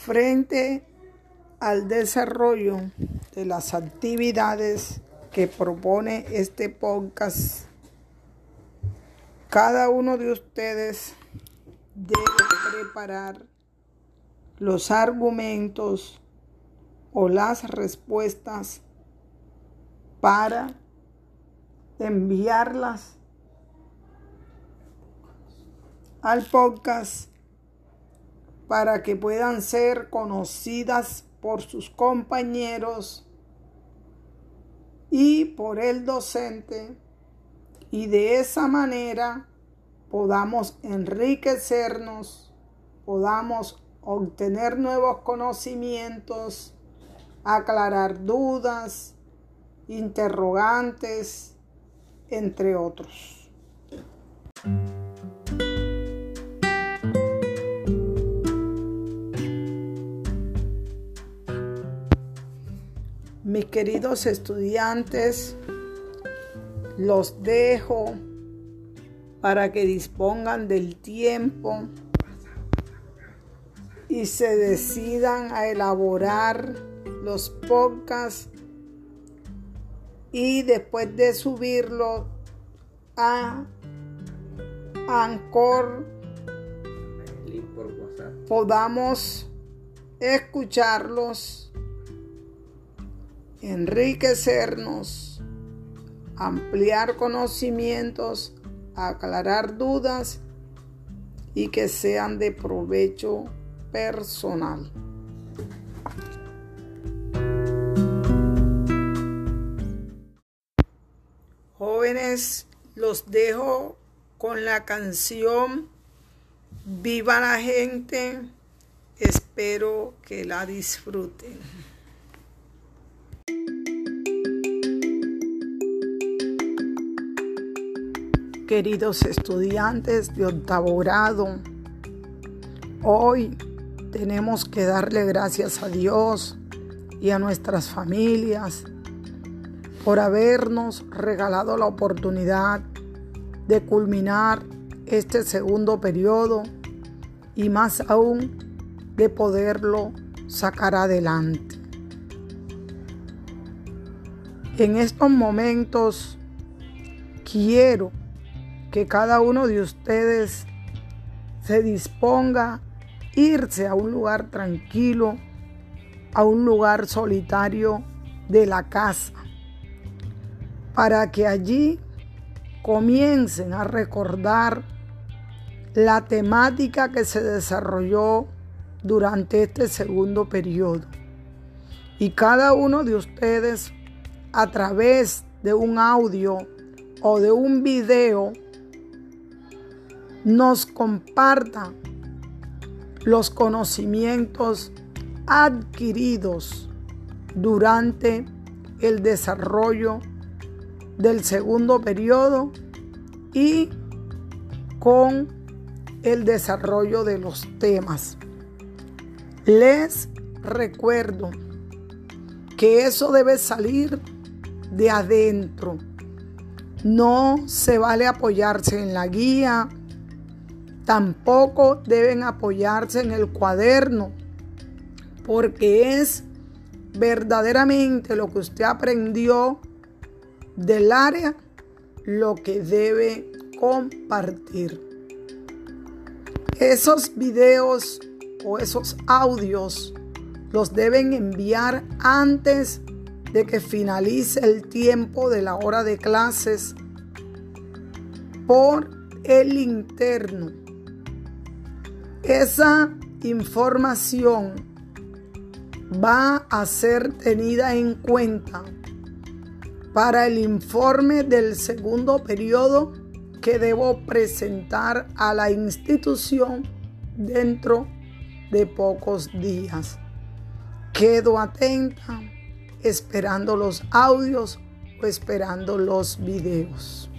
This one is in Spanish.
frente al desarrollo de las actividades que propone este podcast, cada uno de ustedes debe preparar los argumentos o las respuestas para enviarlas al podcast para que puedan ser conocidas por sus compañeros y por el docente y de esa manera podamos enriquecernos, podamos obtener nuevos conocimientos, aclarar dudas, interrogantes, entre otros. Mis queridos estudiantes, los dejo para que dispongan del tiempo y se decidan a elaborar los podcasts y después de subirlo a Anchor podamos escucharlos enriquecernos, ampliar conocimientos, aclarar dudas y que sean de provecho personal. Jóvenes, los dejo con la canción Viva la gente. Espero que la disfruten. Queridos estudiantes de octavo grado, hoy tenemos que darle gracias a Dios y a nuestras familias por habernos regalado la oportunidad de culminar este segundo periodo y más aún de poderlo sacar adelante. En estos momentos quiero que cada uno de ustedes se disponga a irse a un lugar tranquilo, a un lugar solitario de la casa, para que allí comiencen a recordar la temática que se desarrolló durante este segundo periodo. Y cada uno de ustedes a través de un audio o de un video nos comparta los conocimientos adquiridos durante el desarrollo del segundo periodo y con el desarrollo de los temas. Les recuerdo que eso debe salir de adentro. No se vale apoyarse en la guía, Tampoco deben apoyarse en el cuaderno, porque es verdaderamente lo que usted aprendió del área lo que debe compartir. Esos videos o esos audios los deben enviar antes de que finalice el tiempo de la hora de clases por el interno esa información va a ser tenida en cuenta para el informe del segundo periodo que debo presentar a la institución dentro de pocos días. Quedo atenta esperando los audios o esperando los videos.